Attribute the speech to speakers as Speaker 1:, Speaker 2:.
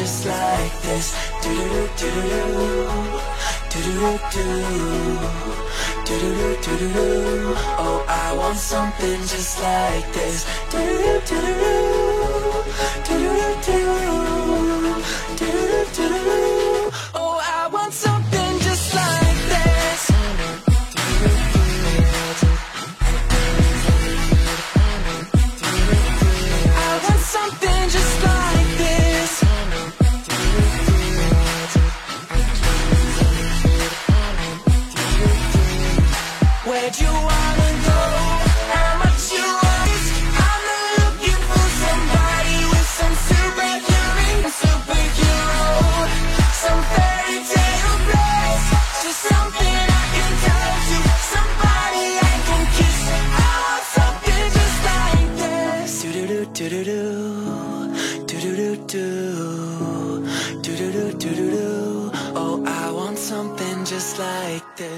Speaker 1: just like this. Do do do do do do do do do do do Oh, I want something just like this. Do do do do do do do do do do do do do do do do do do do. Oh, I want something just like this.